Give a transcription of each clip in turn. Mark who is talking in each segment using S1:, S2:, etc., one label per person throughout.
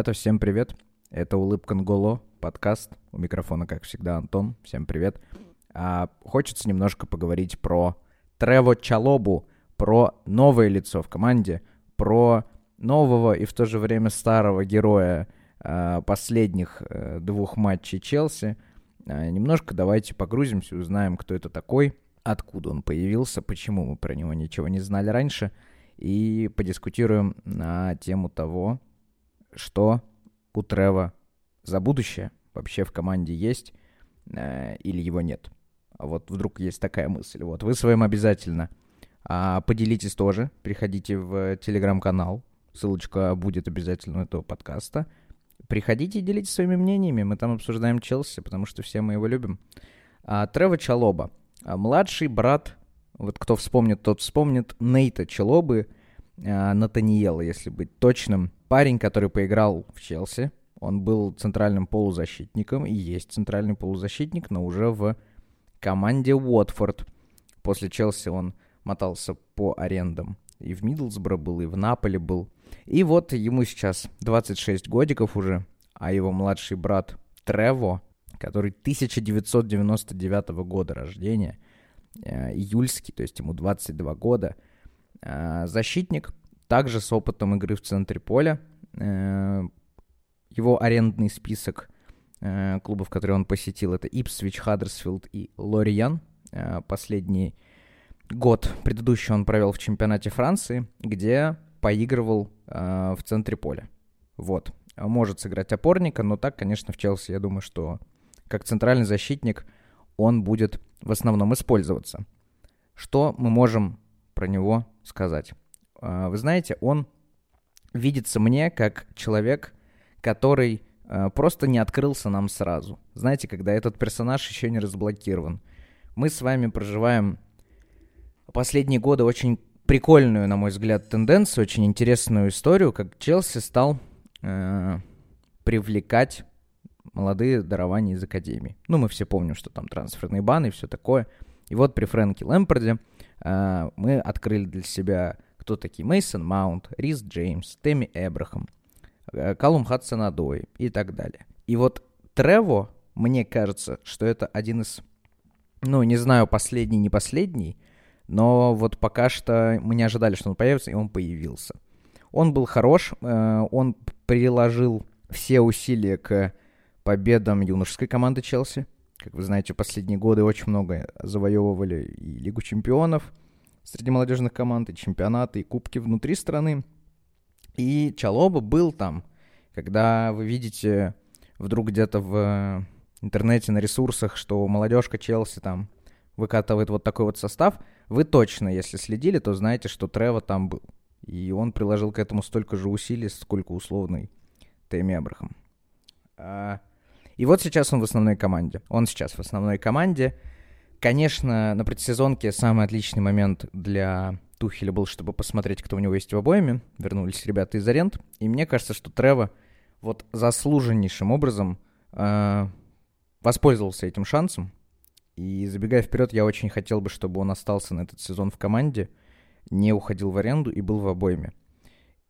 S1: Ребята, всем привет. Это Улыбка Нголо, подкаст. У микрофона, как всегда, Антон. Всем привет. А, хочется немножко поговорить про Трево Чалобу, про новое лицо в команде, про нового и в то же время старого героя а, последних а, двух матчей Челси. А, немножко давайте погрузимся, узнаем, кто это такой, откуда он появился, почему мы про него ничего не знали раньше, и подискутируем на тему того, что у Трева за будущее вообще в команде есть э, или его нет. А вот вдруг есть такая мысль. Вот вы своим обязательно а, поделитесь тоже. Приходите в телеграм-канал. Ссылочка будет обязательно у этого подкаста. Приходите и делитесь своими мнениями. Мы там обсуждаем Челси, потому что все мы его любим. А, Трево Чалоба. А, младший брат, вот кто вспомнит, тот вспомнит, Нейта Чалобы, а, Натаниела, если быть точным. Парень, который поиграл в Челси. Он был центральным полузащитником и есть центральный полузащитник, но уже в команде Уотфорд. После Челси он мотался по арендам. И в Миддлсбро был, и в Наполе был. И вот ему сейчас 26 годиков уже, а его младший брат Трево, который 1999 года рождения, э, июльский, то есть ему 22 года, э, защитник, также с опытом игры в центре поля. Э, его арендный список Э, клубов, которые он посетил, это Ипсвич, Хаддерсфилд и Лориан. Э, последний год предыдущий он провел в чемпионате Франции, где поигрывал в центре поля. Вот. Может сыграть опорника, но так, конечно, в Челси, я думаю, что как центральный защитник он будет в основном использоваться. Что мы можем про него сказать? Вы знаете, он видится мне как человек, который Э, просто не открылся нам сразу. Знаете, когда этот персонаж еще не разблокирован. Мы с вами проживаем последние годы очень прикольную, на мой взгляд, тенденцию, очень интересную историю, как Челси стал э, привлекать молодые дарования из Академии. Ну, мы все помним, что там трансферные баны и все такое. И вот при Фрэнке Лэмпорде э, мы открыли для себя, кто такие Мейсон Маунт, Рис Джеймс, Тэмми Эбрахам – Э, Калум Хадсонадой и так далее. И вот Трево, мне кажется, что это один из, ну, не знаю, последний, не последний, но вот пока что мы не ожидали, что он появится, и он появился. Он был хорош, э, он приложил все усилия к победам юношеской команды Челси. Как вы знаете, последние годы очень много завоевывали и Лигу чемпионов среди молодежных команд, и чемпионаты, и кубки внутри страны. И Чалоба был там. Когда вы видите вдруг где-то в интернете на ресурсах, что молодежка Челси там выкатывает вот такой вот состав, вы точно, если следили, то знаете, что Трево там был. И он приложил к этому столько же усилий, сколько условный Тэмми Абрахам. А, и вот сейчас он в основной команде. Он сейчас в основной команде. Конечно, на предсезонке самый отличный момент для Тухеля был, чтобы посмотреть, кто у него есть в обоими. Вернулись ребята из аренд. И мне кажется, что Трево вот заслуженнейшим образом э, воспользовался этим шансом. И забегая вперед, я очень хотел бы, чтобы он остался на этот сезон в команде, не уходил в аренду и был в обойме.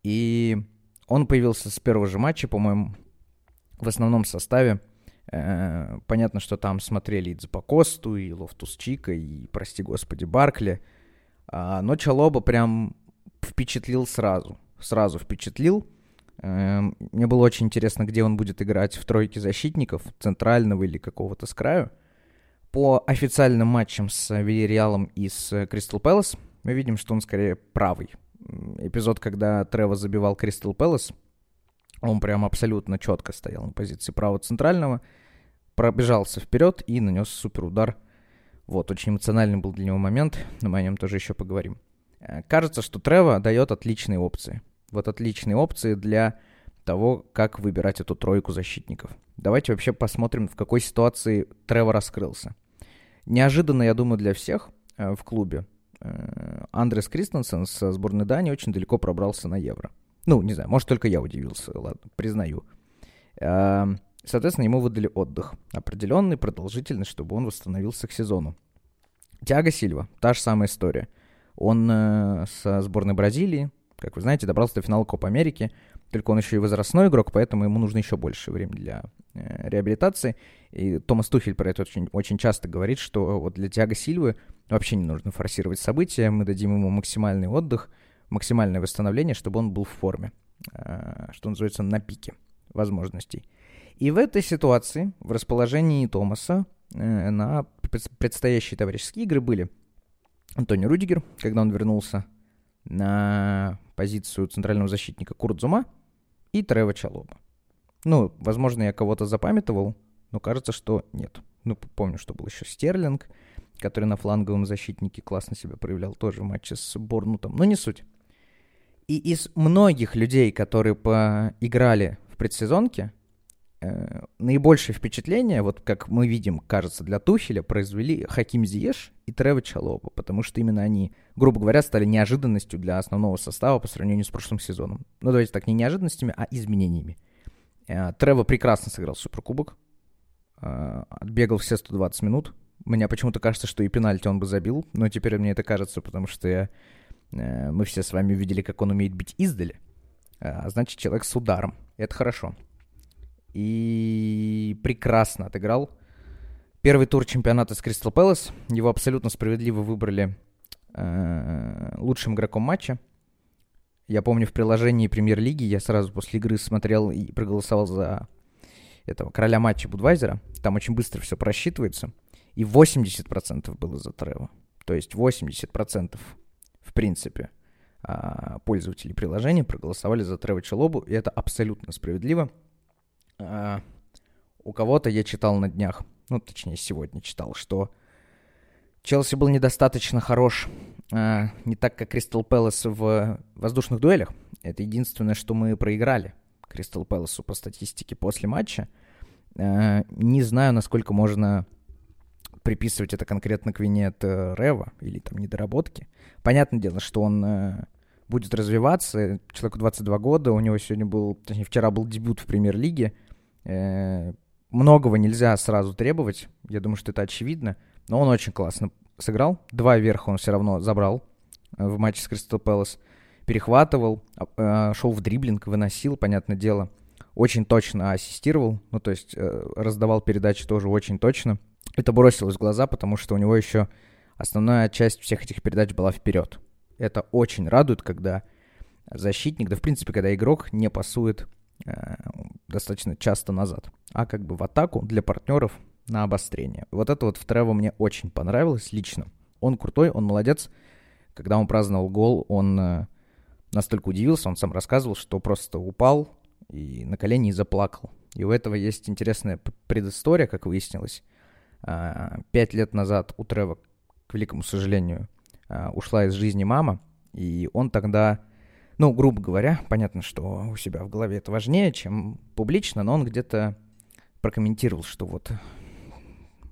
S1: И он появился с первого же матча, по-моему, в основном составе. Э, понятно, что там смотрели и Дзаппакосту, и Лофтус-Чика, и, прости господи, Баркли – а, но Чалоба прям впечатлил сразу. Сразу впечатлил. Эм, мне было очень интересно, где он будет играть в тройке защитников, центрального или какого-то с краю. По официальным матчам с Вильяреалом и с Кристал Пэлас мы видим, что он скорее правый. Эпизод, когда Трево забивал Кристал Пэлас, он прям абсолютно четко стоял на позиции правого центрального, пробежался вперед и нанес супер удар вот, очень эмоциональный был для него момент, но мы о нем тоже еще поговорим. Э, кажется, что Трево дает отличные опции. Вот отличные опции для того, как выбирать эту тройку защитников. Давайте вообще посмотрим, в какой ситуации Трево раскрылся. Неожиданно, я думаю, для всех э, в клубе э, Андрес Кристенсен со сборной Дании очень далеко пробрался на Евро. Ну, не знаю, может, только я удивился, ладно, признаю. Соответственно, ему выдали отдых. Определенный, продолжительный, чтобы он восстановился к сезону. Тиаго Сильва, та же самая история. Он э, со сборной Бразилии, как вы знаете, добрался до финала Копа Америки. только он еще и возрастной игрок, поэтому ему нужно еще больше времени для э, реабилитации. И Томас Тухель про это очень, очень часто говорит, что вот для Тиаго Сильвы вообще не нужно форсировать события, мы дадим ему максимальный отдых, максимальное восстановление, чтобы он был в форме, э, что называется, на пике возможностей. И в этой ситуации, в расположении Томаса, э, на предстоящие товарищеские игры были Антони Рудигер, когда он вернулся на позицию центрального защитника Курдзума, и Трево Чалоба. Ну, возможно, я кого-то запамятовал, но кажется, что нет. Ну, помню, что был еще Стерлинг, который на фланговом защитнике классно себя проявлял тоже в матче с Борнутом, но не суть. И из многих людей, которые поиграли в предсезонке, э, наибольшее впечатление, вот как мы видим, кажется, для Тухеля, произвели Хаким Зиеш и Трево Чалоба, потому что именно они, грубо говоря, стали неожиданностью для основного состава по сравнению с прошлым сезоном. Ну, давайте так, не неожиданностями, а изменениями. Э, Трево прекрасно сыграл Суперкубок, э, отбегал все 120 минут. Мне почему-то кажется, что и пенальти он бы забил, но теперь мне это кажется, потому что я, э, мы все с вами видели, как он умеет бить издали. А значит, человек с ударом. Это хорошо и прекрасно отыграл. Первый тур чемпионата с Кристал Пэлас. Его абсолютно справедливо выбрали э, лучшим игроком матча. Я помню, в приложении премьер-лиги я сразу после игры смотрел и проголосовал за этого короля матча Будвайзера. Там очень быстро все просчитывается. И 80% было за Трева. То есть 80% в принципе а, пользователей приложения проголосовали за Трева Челобу. И это абсолютно справедливо. А, у кого-то я читал на днях, ну, точнее, сегодня читал, что Челси был недостаточно хорош, а, не так, как Кристал Пэлас в воздушных дуэлях. Это единственное, что мы проиграли Кристал Пэласу по статистике после матча. А, не знаю, насколько можно приписывать это конкретно к вине от э, Рева или там недоработки. Понятное дело, что он э, будет развиваться. Человеку 22 года, у него сегодня был, точнее, вчера был дебют в премьер-лиге. Э, многого нельзя сразу требовать, я думаю, что это очевидно, но он очень классно сыграл. Два верха он все равно забрал э, в матче с Кристал Пэлас. Перехватывал, э, шел в дриблинг, выносил, понятное дело. Очень точно ассистировал, ну то есть раздавал передачи тоже очень точно. Это бросилось в глаза, потому что у него еще основная часть всех этих передач была вперед. Это очень радует, когда защитник, да в принципе, когда игрок не пасует достаточно часто назад, а как бы в атаку для партнеров на обострение. Вот это вот в Трево мне очень понравилось лично. Он крутой, он молодец. Когда он праздновал гол, он э, настолько удивился, он сам рассказывал, что просто упал и на колени и заплакал. И у этого есть интересная предыстория, как выяснилось. А, пять лет назад у Трева, к великому сожалению, а, ушла из жизни мама, и он тогда ну, грубо говоря, понятно, что у себя в голове это важнее, чем публично, но он где-то прокомментировал, что вот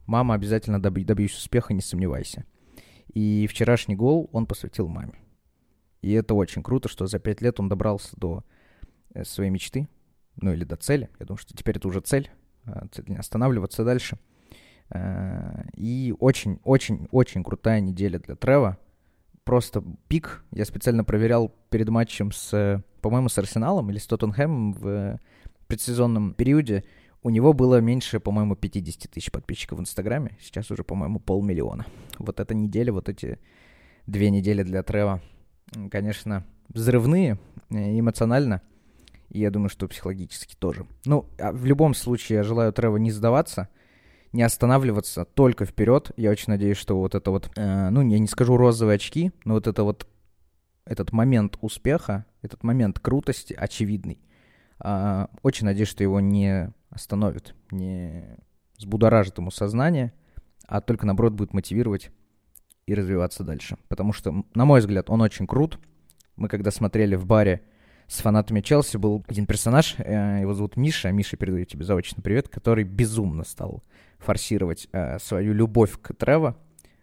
S1: мама обязательно доб- добьюсь успеха, не сомневайся. И вчерашний гол он посвятил маме. И это очень круто, что за пять лет он добрался до э, своей мечты, ну или до цели. Я думаю, что теперь это уже цель, а цель не останавливаться дальше. Э, и очень-очень-очень крутая неделя для Трева просто пик. Я специально проверял перед матчем с, по-моему, с Арсеналом или с Тоттенхэмом в предсезонном периоде. У него было меньше, по-моему, 50 тысяч подписчиков в Инстаграме. Сейчас уже, по-моему, полмиллиона. Вот эта неделя, вот эти две недели для Трева, конечно, взрывные э, эмоционально. И я думаю, что психологически тоже. Ну, а в любом случае, я желаю Трева не сдаваться не останавливаться только вперед. Я очень надеюсь, что вот это вот, э, ну, я не скажу розовые очки, но вот это вот, этот момент успеха, этот момент крутости очевидный, э, очень надеюсь, что его не остановит, не сбудоражит ему сознание, а только, наоборот, будет мотивировать и развиваться дальше. Потому что, на мой взгляд, он очень крут. Мы когда смотрели в баре с фанатами Челси, был один персонаж, э, его зовут Миша, Миша, передаю тебе заочный привет, который безумно стал форсировать э, свою любовь к Трево,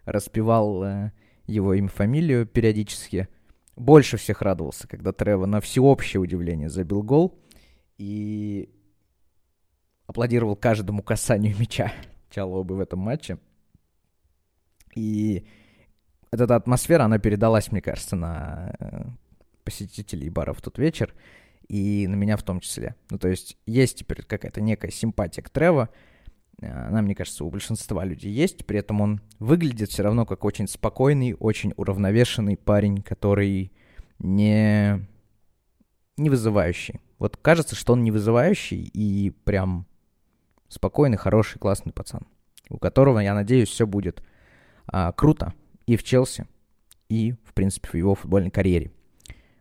S1: распевал э, его имя, фамилию периодически. Больше всех радовался, когда Трево на всеобщее удивление забил гол и аплодировал каждому касанию мяча Чалобы в этом матче. И эта атмосфера, она передалась, мне кажется, на э, посетителей бара в тот вечер. и на меня в том числе. Ну, то есть есть теперь какая-то некая симпатия к Трево, она, мне кажется, у большинства людей есть, при этом он выглядит все равно как очень спокойный, очень уравновешенный парень, который не, не вызывающий. Вот кажется, что он не вызывающий и прям спокойный, хороший, классный пацан, у которого, я надеюсь, все будет а, круто и в Челси, и, в принципе, в его футбольной карьере.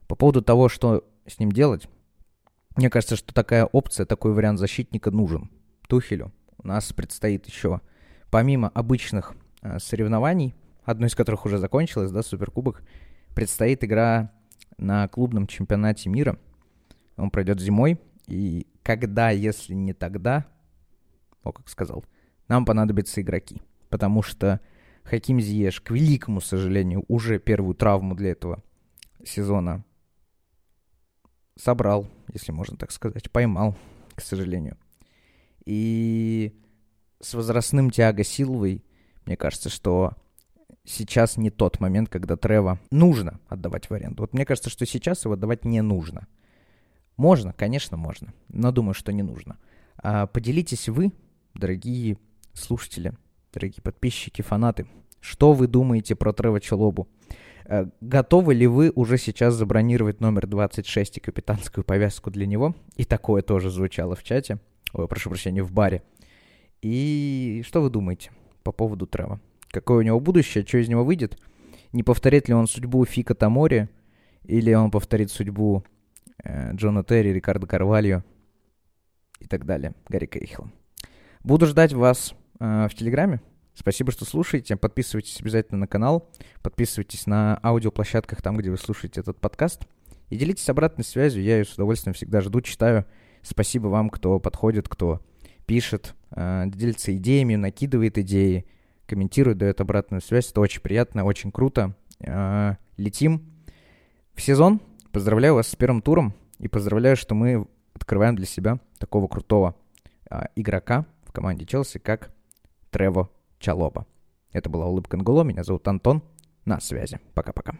S1: По поводу того, что с ним делать, мне кажется, что такая опция, такой вариант защитника нужен Тухелю. У нас предстоит еще, помимо обычных э, соревнований, одно из которых уже закончилось, да, Суперкубок, предстоит игра на клубном чемпионате мира. Он пройдет зимой, и когда, если не тогда, о, как сказал, нам понадобятся игроки. Потому что Хаким Зиеш, к великому сожалению, уже первую травму для этого сезона собрал, если можно так сказать, поймал, к сожалению. И с возрастным Тиаго Силовой, мне кажется, что сейчас не тот момент, когда Трева нужно отдавать в аренду. Вот мне кажется, что сейчас его отдавать не нужно. Можно, конечно, можно, но думаю, что не нужно. А поделитесь вы, дорогие слушатели, дорогие подписчики, фанаты, что вы думаете про Трева Челобу? Э, готовы ли вы уже сейчас забронировать номер 26 и капитанскую повязку для него? И такое тоже звучало в чате. Ой, прошу прощения, в баре. И что вы думаете по поводу Трева? Какое у него будущее, что из него выйдет? Не повторит ли он судьбу Фика Тамори? Или он повторит судьбу э, Джона Терри, Рикардо Карвальо и так далее, Гарри Кейхла? Буду ждать вас э, в Телеграме. Спасибо, что слушаете. Подписывайтесь обязательно на канал. Подписывайтесь на аудиоплощадках, там, где вы слушаете этот подкаст. И делитесь обратной связью. Я ее с удовольствием всегда жду, читаю. Спасибо вам, кто подходит, кто пишет, э, делится идеями, накидывает идеи, комментирует, дает обратную связь. Это очень приятно, очень круто. Э, летим в сезон. Поздравляю вас с первым туром. И поздравляю, что мы открываем для себя такого крутого э, игрока в команде Челси, как Трево Чалоба. Это была Улыбка Нголо, меня зовут Антон. На связи. Пока-пока.